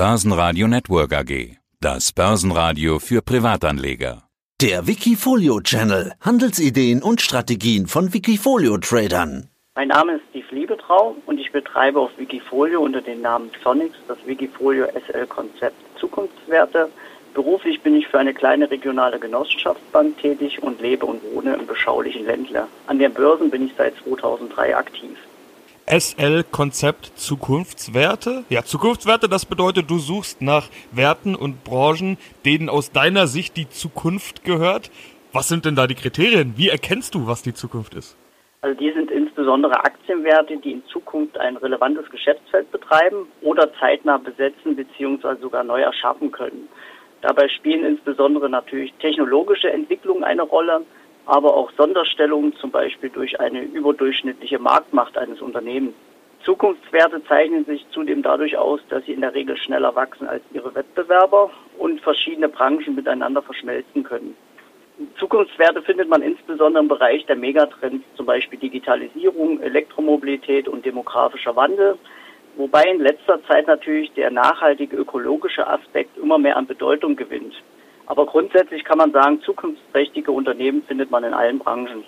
Börsenradio Network AG. Das Börsenradio für Privatanleger. Der Wikifolio Channel. Handelsideen und Strategien von Wikifolio Tradern. Mein Name ist Steve Liebetrau und ich betreibe auf Wikifolio unter dem Namen Sonics das Wikifolio SL Konzept Zukunftswerte. Beruflich bin ich für eine kleine regionale Genossenschaftsbank tätig und lebe und wohne im beschaulichen Ländler. An den Börsen bin ich seit 2003 aktiv. SL-Konzept Zukunftswerte. Ja, Zukunftswerte, das bedeutet, du suchst nach Werten und Branchen, denen aus deiner Sicht die Zukunft gehört. Was sind denn da die Kriterien? Wie erkennst du, was die Zukunft ist? Also die sind insbesondere Aktienwerte, die in Zukunft ein relevantes Geschäftsfeld betreiben oder zeitnah besetzen bzw. sogar neu erschaffen können. Dabei spielen insbesondere natürlich technologische Entwicklungen eine Rolle, aber auch Sonderstellungen, zum Beispiel durch eine überdurchschnittliche Marktmacht eines Unternehmens. Zukunftswerte zeichnen sich zudem dadurch aus, dass sie in der Regel schneller wachsen als ihre Wettbewerber und verschiedene Branchen miteinander verschmelzen können. Zukunftswerte findet man insbesondere im Bereich der Megatrends, zum Beispiel Digitalisierung, Elektromobilität und demografischer Wandel, wobei in letzter Zeit natürlich der nachhaltige ökologische Aspekt immer mehr an Bedeutung gewinnt. Aber grundsätzlich kann man sagen, zukunftsträchtige Unternehmen findet man in allen Branchen.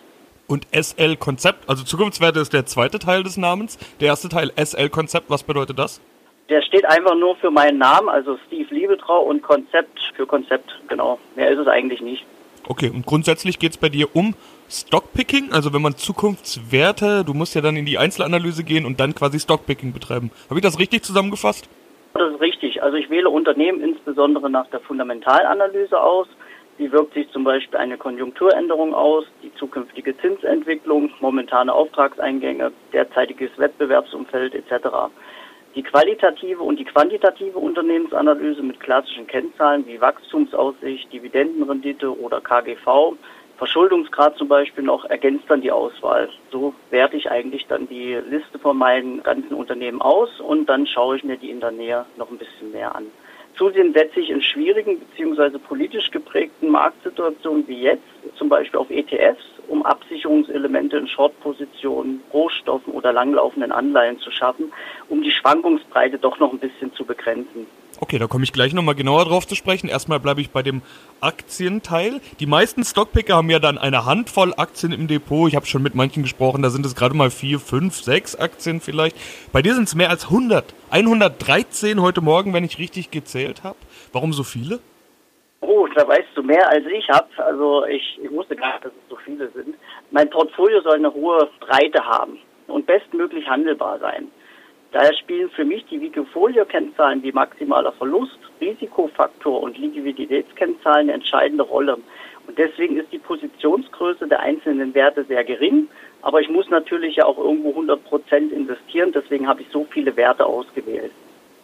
Und SL-Konzept, also Zukunftswerte ist der zweite Teil des Namens. Der erste Teil SL-Konzept, was bedeutet das? Der steht einfach nur für meinen Namen, also Steve Liebetrau und Konzept für Konzept, genau. Mehr ist es eigentlich nicht. Okay, und grundsätzlich geht es bei dir um Stockpicking, also wenn man Zukunftswerte, du musst ja dann in die Einzelanalyse gehen und dann quasi Stockpicking betreiben. Habe ich das richtig zusammengefasst? Das ist richtig. Also ich wähle Unternehmen insbesondere nach der Fundamentalanalyse aus. Wie wirkt sich zum Beispiel eine Konjunkturänderung aus, die zukünftige Zinsentwicklung, momentane Auftragseingänge, derzeitiges Wettbewerbsumfeld etc. Die qualitative und die quantitative Unternehmensanalyse mit klassischen Kennzahlen wie Wachstumsaussicht, Dividendenrendite oder KGV Verschuldungsgrad zum Beispiel noch ergänzt dann die Auswahl. So werte ich eigentlich dann die Liste von meinen ganzen Unternehmen aus und dann schaue ich mir die in der Nähe noch ein bisschen mehr an. Zudem setze ich in schwierigen bzw. politisch geprägten Marktsituationen wie jetzt zum Beispiel auf ETFs, um Absicherungselemente in Shortpositionen, Rohstoffen oder langlaufenden Anleihen zu schaffen, um die Schwankungsbreite doch noch ein bisschen zu begrenzen. Okay, da komme ich gleich nochmal genauer drauf zu sprechen. Erstmal bleibe ich bei dem Aktienteil. Die meisten Stockpicker haben ja dann eine Handvoll Aktien im Depot. Ich habe schon mit manchen gesprochen, da sind es gerade mal vier, fünf, sechs Aktien vielleicht. Bei dir sind es mehr als 100. 113 heute Morgen, wenn ich richtig gezählt habe. Warum so viele? Oh, da weißt du mehr als ich habe. Also ich, ich wusste gar nicht, dass es so viele sind. Mein Portfolio soll eine hohe Breite haben und bestmöglich handelbar sein. Daher spielen für mich die Wikifolio-Kennzahlen wie maximaler Verlust, Risikofaktor und Liquiditätskennzahlen eine entscheidende Rolle. Und deswegen ist die Positionsgröße der einzelnen Werte sehr gering. Aber ich muss natürlich ja auch irgendwo 100 Prozent investieren. Deswegen habe ich so viele Werte ausgewählt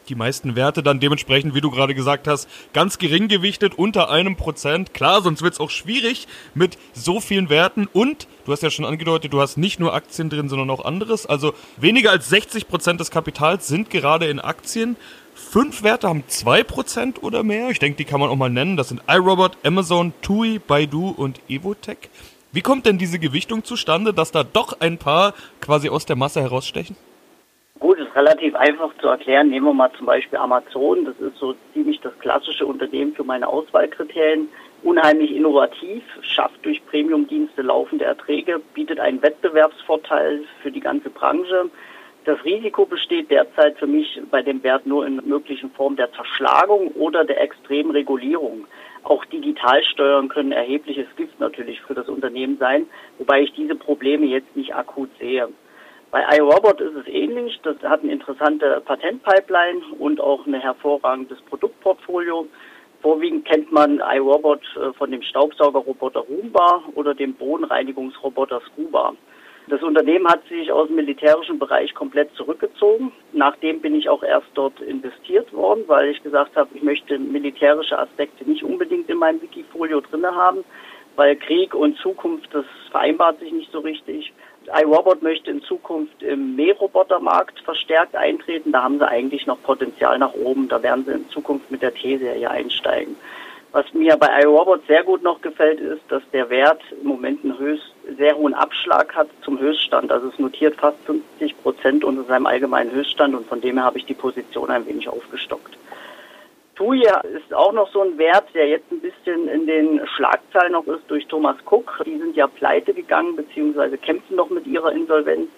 die meisten Werte dann dementsprechend, wie du gerade gesagt hast, ganz gering gewichtet, unter einem Prozent. Klar, sonst wird es auch schwierig mit so vielen Werten. Und du hast ja schon angedeutet, du hast nicht nur Aktien drin, sondern auch anderes. Also weniger als 60 Prozent des Kapitals sind gerade in Aktien. Fünf Werte haben zwei Prozent oder mehr. Ich denke, die kann man auch mal nennen. Das sind iRobot, Amazon, TUI, Baidu und Evotech. Wie kommt denn diese Gewichtung zustande, dass da doch ein paar quasi aus der Masse herausstechen? Gut, ist relativ einfach zu erklären. Nehmen wir mal zum Beispiel Amazon. Das ist so ziemlich das klassische Unternehmen für meine Auswahlkriterien. Unheimlich innovativ, schafft durch Premiumdienste laufende Erträge, bietet einen Wettbewerbsvorteil für die ganze Branche. Das Risiko besteht derzeit für mich bei dem Wert nur in möglichen Form der Zerschlagung oder der extremen Regulierung. Auch Digitalsteuern können erhebliches Gift natürlich für das Unternehmen sein, wobei ich diese Probleme jetzt nicht akut sehe. Bei iRobot ist es ähnlich. Das hat eine interessante Patentpipeline und auch ein hervorragendes Produktportfolio. Vorwiegend kennt man iRobot äh, von dem Staubsaugerroboter Roomba oder dem Bodenreinigungsroboter Scuba. Das Unternehmen hat sich aus dem militärischen Bereich komplett zurückgezogen. Nachdem bin ich auch erst dort investiert worden, weil ich gesagt habe, ich möchte militärische Aspekte nicht unbedingt in meinem Wikifolio drinne haben, weil Krieg und Zukunft, das vereinbart sich nicht so richtig iRobot möchte in Zukunft im Mährobotermarkt verstärkt eintreten. Da haben sie eigentlich noch Potenzial nach oben. Da werden sie in Zukunft mit der T-Serie einsteigen. Was mir bei iRobot sehr gut noch gefällt, ist, dass der Wert im Moment einen höchst, sehr hohen Abschlag hat zum Höchststand. Also es notiert fast 50 Prozent unter seinem allgemeinen Höchststand und von dem her habe ich die Position ein wenig aufgestockt. TUI ist auch noch so ein Wert, der jetzt ein bisschen in den Schlagzeilen noch ist durch Thomas Cook. Die sind ja pleite gegangen beziehungsweise kämpfen noch mit ihrer Insolvenz.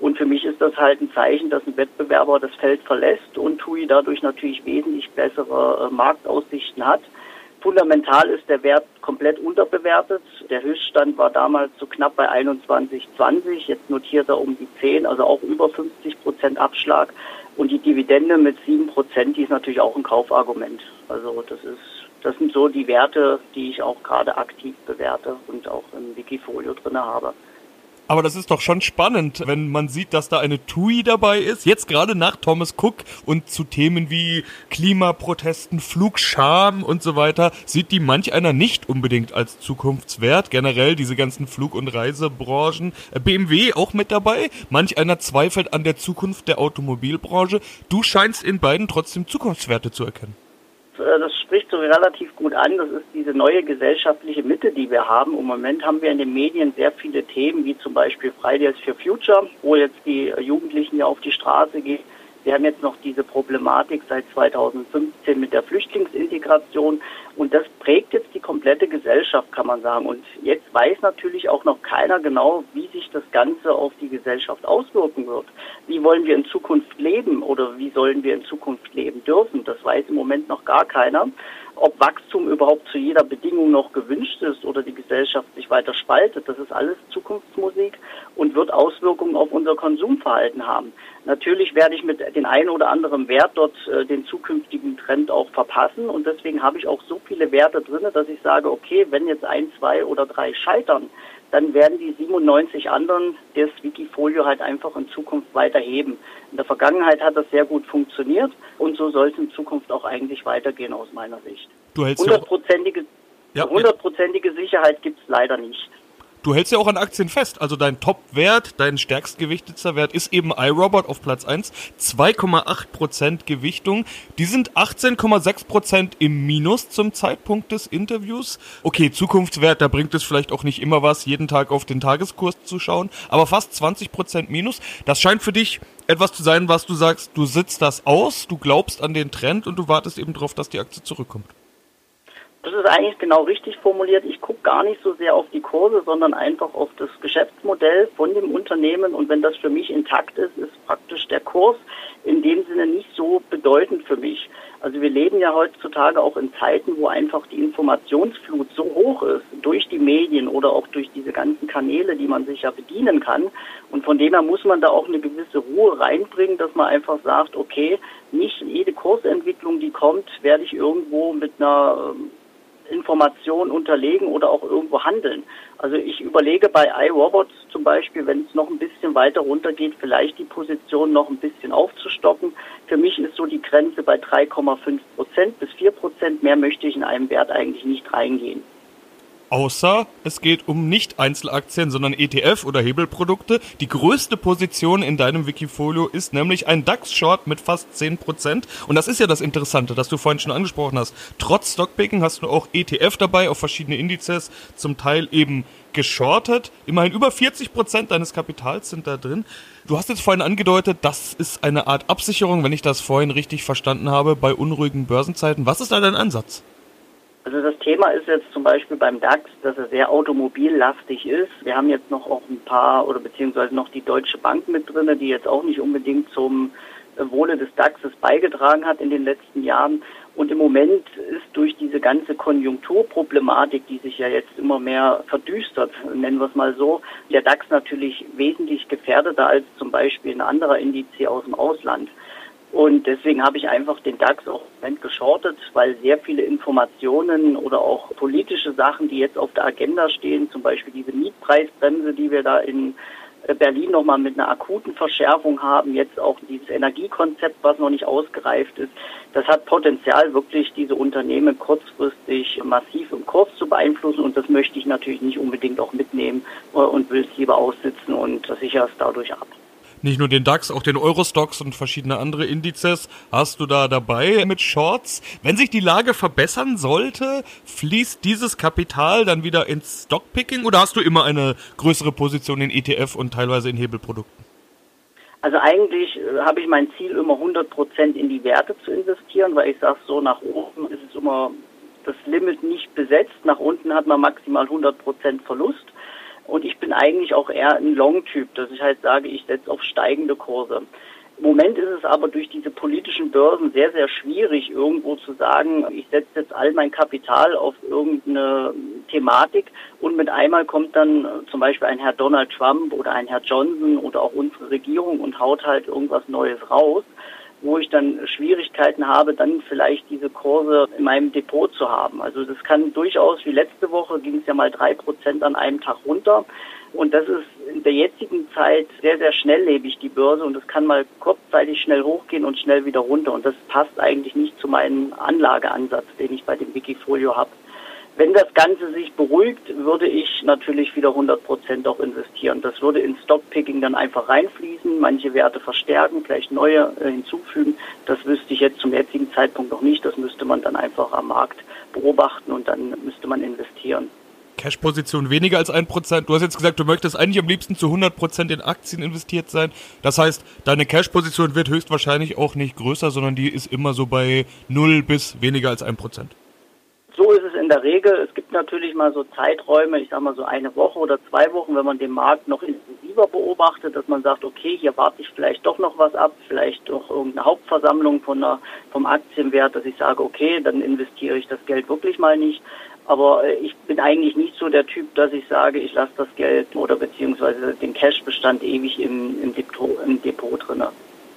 Und für mich ist das halt ein Zeichen, dass ein Wettbewerber das Feld verlässt und TUI dadurch natürlich wesentlich bessere äh, Marktaussichten hat. Fundamental ist der Wert komplett unterbewertet. Der Höchststand war damals so knapp bei 21,20. Jetzt notiert er um die 10, also auch über 50 Prozent Abschlag. Und die Dividende mit 7 Prozent, die ist natürlich auch ein Kaufargument. Also das ist, das sind so die Werte, die ich auch gerade aktiv bewerte und auch im Wikifolio drin habe. Aber das ist doch schon spannend, wenn man sieht, dass da eine TUI dabei ist. Jetzt gerade nach Thomas Cook und zu Themen wie Klimaprotesten, Flugscham und so weiter, sieht die manch einer nicht unbedingt als zukunftswert. Generell diese ganzen Flug- und Reisebranchen. Äh, BMW auch mit dabei. Manch einer zweifelt an der Zukunft der Automobilbranche. Du scheinst in beiden trotzdem Zukunftswerte zu erkennen. Äh, das spricht so relativ gut an. Das ist diese neue gesellschaftliche Mitte, die wir haben. Im Moment haben wir in den Medien sehr viele Themen, wie zum Beispiel Fridays for Future, wo jetzt die Jugendlichen ja auf die Straße gehen wir haben jetzt noch diese Problematik seit 2015 mit der Flüchtlingsintegration und das prägt jetzt die komplette Gesellschaft, kann man sagen. Und jetzt weiß natürlich auch noch keiner genau, wie sich das Ganze auf die Gesellschaft auswirken wird. Wie wollen wir in Zukunft leben oder wie sollen wir in Zukunft leben dürfen? Das weiß im Moment noch gar keiner. Ob Wachstum überhaupt zu jeder Bedingung noch gewünscht ist oder die Gesellschaft sich weiter spaltet, das ist alles Zukunftsmusik und wird Auswirkungen auf unser Konsumverhalten haben. Natürlich werde ich mit den einen oder anderen Wert dort äh, den zukünftigen Trend auch verpassen und deswegen habe ich auch so viele Werte drin, dass ich sage, okay, wenn jetzt ein, zwei oder drei scheitern, dann werden die 97 anderen das Wikifolio halt einfach in Zukunft weiterheben. In der Vergangenheit hat das sehr gut funktioniert und so soll es in Zukunft auch eigentlich weitergehen aus meiner Sicht. Du hältst hundertprozentige, hundertprozentige Sicherheit gibt es leider nicht. Du hältst ja auch an Aktien fest. Also dein Top-Wert, dein stärkstgewichtetster Wert ist eben iRobot auf Platz 1. 2,8% Gewichtung. Die sind 18,6% im Minus zum Zeitpunkt des Interviews. Okay, Zukunftswert, da bringt es vielleicht auch nicht immer was, jeden Tag auf den Tageskurs zu schauen. Aber fast 20% Minus. Das scheint für dich etwas zu sein, was du sagst, du sitzt das aus, du glaubst an den Trend und du wartest eben darauf, dass die Aktie zurückkommt. Das ist eigentlich genau richtig formuliert. Ich gucke gar nicht so sehr auf die Kurse, sondern einfach auf das Geschäftsmodell von dem Unternehmen. Und wenn das für mich intakt ist, ist praktisch der Kurs in dem Sinne nicht so bedeutend für mich. Also wir leben ja heutzutage auch in Zeiten, wo einfach die Informationsflut so hoch ist, durch die Medien oder auch durch diese ganzen Kanäle, die man sich ja bedienen kann. Und von dem her muss man da auch eine gewisse Ruhe reinbringen, dass man einfach sagt, okay, nicht jede Kursentwicklung, die kommt, werde ich irgendwo mit einer ähm, Informationen unterlegen oder auch irgendwo handeln. Also ich überlege bei iRobots zum Beispiel, wenn es noch ein bisschen weiter runtergeht, vielleicht die Position noch ein bisschen aufzustocken. Für mich ist so die Grenze bei 3,5 Prozent bis 4 Prozent. Mehr möchte ich in einem Wert eigentlich nicht reingehen. Außer es geht um nicht Einzelaktien, sondern ETF oder Hebelprodukte. Die größte Position in deinem Wikifolio ist nämlich ein DAX-Short mit fast 10%. Und das ist ja das Interessante, das du vorhin schon angesprochen hast. Trotz Stockpicking hast du auch ETF dabei auf verschiedene Indizes, zum Teil eben geschortet. Immerhin über 40% deines Kapitals sind da drin. Du hast jetzt vorhin angedeutet, das ist eine Art Absicherung, wenn ich das vorhin richtig verstanden habe, bei unruhigen Börsenzeiten. Was ist da dein Ansatz? Also das Thema ist jetzt zum Beispiel beim DAX, dass er sehr automobillastig ist. Wir haben jetzt noch auch ein paar oder beziehungsweise noch die Deutsche Bank mit drin, die jetzt auch nicht unbedingt zum Wohle des DAXes beigetragen hat in den letzten Jahren. Und im Moment ist durch diese ganze Konjunkturproblematik, die sich ja jetzt immer mehr verdüstert, nennen wir es mal so, der DAX natürlich wesentlich gefährdeter als zum Beispiel ein anderer Indiz aus dem Ausland. Und deswegen habe ich einfach den DAX auch geschortet, weil sehr viele Informationen oder auch politische Sachen, die jetzt auf der Agenda stehen, zum Beispiel diese Mietpreisbremse, die wir da in äh, Berlin nochmal mit einer akuten Verschärfung haben, jetzt auch dieses Energiekonzept, was noch nicht ausgereift ist, das hat Potenzial, wirklich diese Unternehmen kurzfristig massiv im Kurs zu beeinflussen. Und das möchte ich natürlich nicht unbedingt auch mitnehmen äh, und will es lieber aussitzen und sichere es dadurch ab nicht nur den DAX, auch den Eurostox und verschiedene andere Indizes hast du da dabei mit Shorts. Wenn sich die Lage verbessern sollte, fließt dieses Kapital dann wieder ins Stockpicking oder hast du immer eine größere Position in ETF und teilweise in Hebelprodukten? Also eigentlich äh, habe ich mein Ziel immer 100 Prozent in die Werte zu investieren, weil ich sage, so nach oben ist es immer das Limit nicht besetzt. Nach unten hat man maximal 100 Prozent Verlust. Und ich bin eigentlich auch eher ein Long-Typ, dass ich halt sage, ich setze auf steigende Kurse. Im Moment ist es aber durch diese politischen Börsen sehr, sehr schwierig, irgendwo zu sagen, ich setze jetzt all mein Kapital auf irgendeine Thematik und mit einmal kommt dann zum Beispiel ein Herr Donald Trump oder ein Herr Johnson oder auch unsere Regierung und haut halt irgendwas Neues raus wo ich dann Schwierigkeiten habe, dann vielleicht diese Kurse in meinem Depot zu haben. Also das kann durchaus, wie letzte Woche, ging es ja mal drei Prozent an einem Tag runter. Und das ist in der jetzigen Zeit sehr, sehr schnelllebig, die Börse. Und es kann mal kurzzeitig schnell hochgehen und schnell wieder runter. Und das passt eigentlich nicht zu meinem Anlageansatz, den ich bei dem Wikifolio habe. Wenn das Ganze sich beruhigt, würde ich natürlich wieder 100 Prozent auch investieren. Das würde in Stockpicking dann einfach reinfließen, manche Werte verstärken, vielleicht neue äh, hinzufügen. Das wüsste ich jetzt zum jetzigen Zeitpunkt noch nicht. Das müsste man dann einfach am Markt beobachten und dann müsste man investieren. Cash-Position weniger als ein Prozent. Du hast jetzt gesagt, du möchtest eigentlich am liebsten zu 100 Prozent in Aktien investiert sein. Das heißt, deine Cash-Position wird höchstwahrscheinlich auch nicht größer, sondern die ist immer so bei 0 bis weniger als ein Prozent. So ist es in der Regel. Es gibt natürlich mal so Zeiträume, ich sage mal so eine Woche oder zwei Wochen, wenn man den Markt noch intensiver beobachtet, dass man sagt, okay, hier warte ich vielleicht doch noch was ab, vielleicht doch irgendeine Hauptversammlung von der, vom Aktienwert, dass ich sage, okay, dann investiere ich das Geld wirklich mal nicht. Aber äh, ich bin eigentlich nicht so der Typ, dass ich sage, ich lasse das Geld oder beziehungsweise den Cashbestand ewig im, im Depot, im Depot drinne.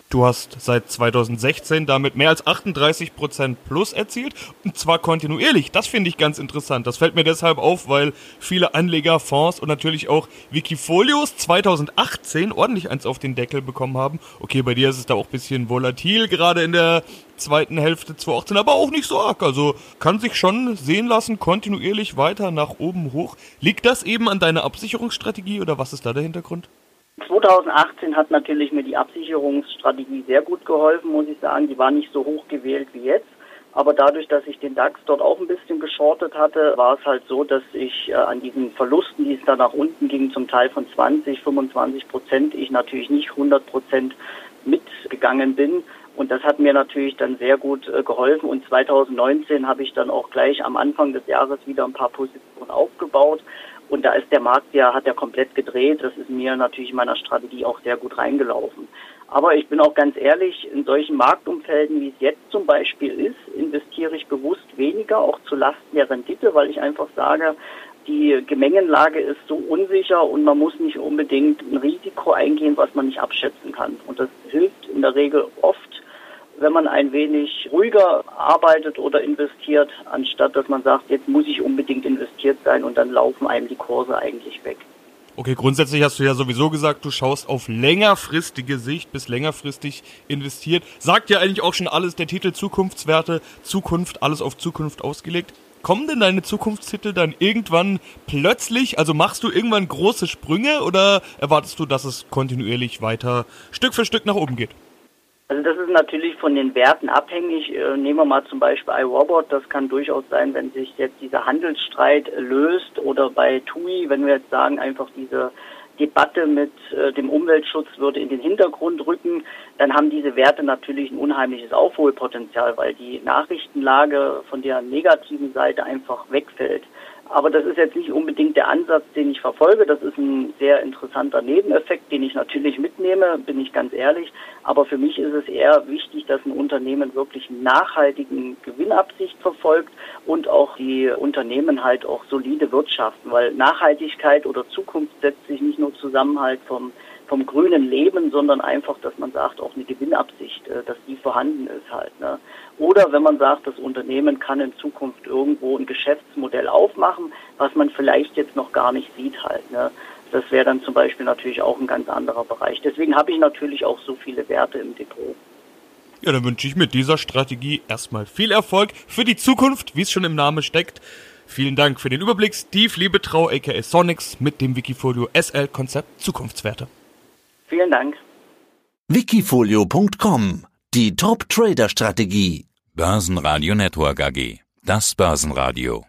Du hast seit 2016 damit mehr als 38 Prozent plus erzielt und zwar kontinuierlich. Das finde ich ganz interessant. Das fällt mir deshalb auf, weil viele Anleger, Fonds und natürlich auch Wikifolios 2018 ordentlich eins auf den Deckel bekommen haben. Okay, bei dir ist es da auch ein bisschen volatil, gerade in der zweiten Hälfte 2018, aber auch nicht so arg. Also kann sich schon sehen lassen, kontinuierlich weiter nach oben hoch. Liegt das eben an deiner Absicherungsstrategie oder was ist da der Hintergrund? 2018 hat natürlich mir die Absicherungsstrategie sehr gut geholfen, muss ich sagen. Die war nicht so hoch gewählt wie jetzt. Aber dadurch, dass ich den DAX dort auch ein bisschen geschortet hatte, war es halt so, dass ich äh, an diesen Verlusten, die es da nach unten ging, zum Teil von 20, 25 Prozent, ich natürlich nicht 100 Prozent mitgegangen bin. Und das hat mir natürlich dann sehr gut äh, geholfen. Und 2019 habe ich dann auch gleich am Anfang des Jahres wieder ein paar Positionen aufgebaut. Und da ist der Markt ja, hat ja komplett gedreht. Das ist mir natürlich in meiner Strategie auch sehr gut reingelaufen. Aber ich bin auch ganz ehrlich, in solchen Marktumfelden, wie es jetzt zum Beispiel ist, investiere ich bewusst weniger, auch zu Lasten der Rendite, weil ich einfach sage, die Gemengenlage ist so unsicher und man muss nicht unbedingt ein Risiko eingehen, was man nicht abschätzen kann. Und das hilft in der Regel oft, wenn man ein wenig ruhiger arbeitet oder investiert, anstatt dass man sagt, jetzt muss ich unbedingt investiert sein und dann laufen einem die Kurse eigentlich weg. Okay, grundsätzlich hast du ja sowieso gesagt, du schaust auf längerfristige Sicht, bis längerfristig investiert. Sagt ja eigentlich auch schon alles der Titel Zukunftswerte, Zukunft, alles auf Zukunft ausgelegt. Kommen denn deine Zukunftstitel dann irgendwann plötzlich, also machst du irgendwann große Sprünge oder erwartest du, dass es kontinuierlich weiter Stück für Stück nach oben geht? Also das ist natürlich von den Werten abhängig. Äh, nehmen wir mal zum Beispiel iRobot. Das kann durchaus sein, wenn sich jetzt dieser Handelsstreit löst oder bei TUI, wenn wir jetzt sagen, einfach diese Debatte mit äh, dem Umweltschutz würde in den Hintergrund rücken, dann haben diese Werte natürlich ein unheimliches Aufholpotenzial, weil die Nachrichtenlage von der negativen Seite einfach wegfällt. Aber das ist jetzt nicht unbedingt der Ansatz, den ich verfolge. Das ist ein sehr interessanter Nebeneffekt, den ich natürlich mitnehme, bin ich ganz ehrlich. Aber für mich ist es eher wichtig, dass ein Unternehmen wirklich nachhaltigen Gewinnabsicht verfolgt und auch die Unternehmen halt auch solide wirtschaften, weil Nachhaltigkeit oder Zukunft setzt sich nicht nur zusammen halt vom vom grünen Leben, sondern einfach, dass man sagt, auch eine Gewinnabsicht, äh, dass die vorhanden ist halt. Ne? Oder wenn man sagt, das Unternehmen kann in Zukunft irgendwo ein Geschäftsmodell aufmachen, was man vielleicht jetzt noch gar nicht sieht halt. Ne? Das wäre dann zum Beispiel natürlich auch ein ganz anderer Bereich. Deswegen habe ich natürlich auch so viele Werte im Depot. Ja, dann wünsche ich mit dieser Strategie erstmal viel Erfolg für die Zukunft, wie es schon im Namen steckt. Vielen Dank für den Überblick, Steve Liebetrau, aka Sonics, mit dem Wikifolio SL-Konzept Zukunftswerte. Vielen Dank. Wikifolio.com Die Top-Trader-Strategie. Börsenradio Network AG. Das Börsenradio.